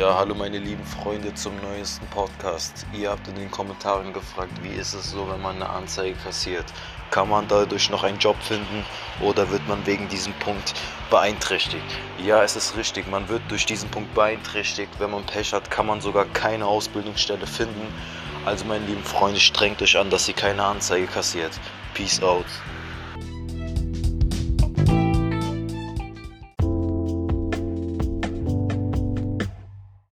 Ja, hallo meine lieben Freunde zum neuesten Podcast. Ihr habt in den Kommentaren gefragt, wie ist es so, wenn man eine Anzeige kassiert? Kann man dadurch noch einen Job finden oder wird man wegen diesem Punkt beeinträchtigt? Ja, es ist richtig, man wird durch diesen Punkt beeinträchtigt. Wenn man Pech hat, kann man sogar keine Ausbildungsstelle finden. Also meine lieben Freunde, strengt euch an, dass ihr keine Anzeige kassiert. Peace out.